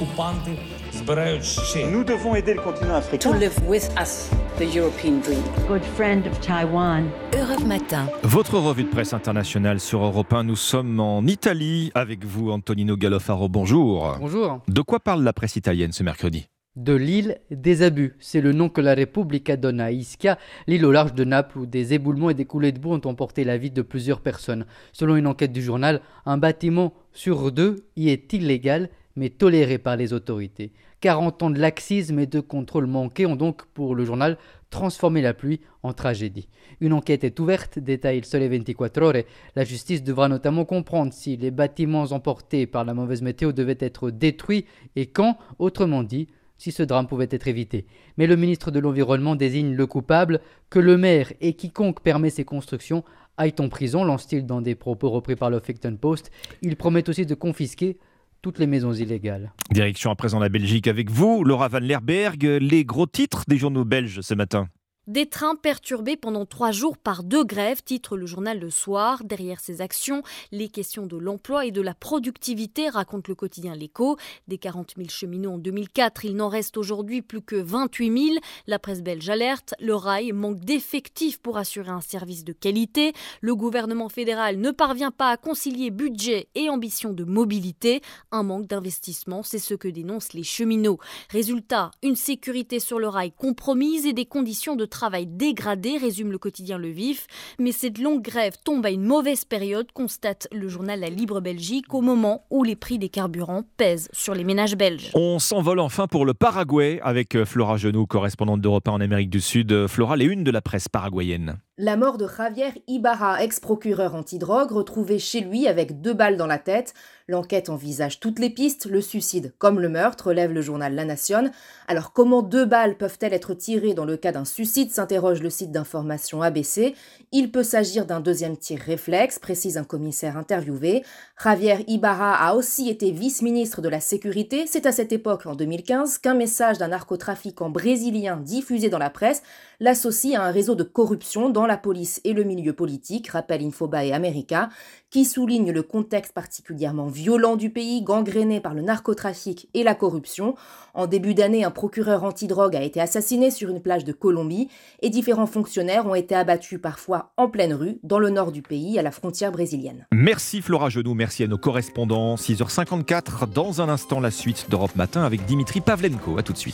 окупанти збирають ще. Nous devons aider le continent africain. to live with us the European dream. good friend of Taiwan. Europe Matin. Votre revue de presse internationale sur Europe 1. Nous sommes en Italie avec vous, Antonino Gallofaro. Bonjour. Bonjour. De quoi parle la presse italienne ce mercredi De l'île des abus, c'est le nom que la Repubblica donne à Ischia, l'île au large de Naples où des éboulements et des coulées de boue ont emporté la vie de plusieurs personnes. Selon une enquête du journal, un bâtiment sur deux y est illégal mais toléré par les autorités. 40 ans de laxisme et de contrôle manqués ont donc, pour le journal, transformé la pluie en tragédie. Une enquête est ouverte, détaille le Sole 24 Ore. La justice devra notamment comprendre si les bâtiments emportés par la mauvaise météo devaient être détruits et quand, autrement dit, si ce drame pouvait être évité. Mais le ministre de l'Environnement désigne le coupable, que le maire et quiconque permet ces constructions aillent en prison, lance-t-il dans des propos repris par le Huffington Post. Il promet aussi de confisquer toutes les maisons illégales. Direction à présent la Belgique avec vous, Laura Van Lerberg. Les gros titres des journaux belges ce matin. Des trains perturbés pendant trois jours par deux grèves, titre le journal Le Soir. Derrière ces actions, les questions de l'emploi et de la productivité, raconte le quotidien L'Écho. Des 40 000 cheminots en 2004, il n'en reste aujourd'hui plus que 28 000. La presse belge alerte, le rail manque d'effectifs pour assurer un service de qualité. Le gouvernement fédéral ne parvient pas à concilier budget et ambition de mobilité. Un manque d'investissement, c'est ce que dénoncent les cheminots. Résultat, une sécurité sur le rail compromise et des conditions de travail dégradé, résume le quotidien Le Vif. Mais cette longue grève tombe à une mauvaise période, constate le journal La Libre Belgique, au moment où les prix des carburants pèsent sur les ménages belges. On s'envole enfin pour le Paraguay avec euh, Flora Genoux, correspondante d'Europe 1 en Amérique du Sud. Euh, Flora, les unes de la presse paraguayenne. La mort de Javier Ibarra, ex-procureur antidrogue, retrouvé chez lui avec deux balles dans la tête. L'enquête envisage toutes les pistes, le suicide comme le meurtre, relève le journal La Nation. Alors comment deux balles peuvent-elles être tirées dans le cas d'un suicide s'interroge le site d'information ABC. Il peut s'agir d'un deuxième tir réflexe, précise un commissaire interviewé. Javier Ibarra a aussi été vice-ministre de la Sécurité. C'est à cette époque, en 2015, qu'un message d'un narcotrafiquant brésilien diffusé dans la presse l'associe à un réseau de corruption dans la police et le milieu politique, rappelle Infobae America, qui souligne le contexte particulièrement violent du pays, gangréné par le narcotrafic et la corruption. En début d'année, un procureur antidrogue a été assassiné sur une plage de Colombie et différents fonctionnaires ont été abattus parfois en pleine rue, dans le nord du pays, à la frontière brésilienne. Merci Flora Genoux, merci à nos correspondants. 6h54, dans un instant, la suite d'Europe Matin avec Dimitri Pavlenko. A tout de suite.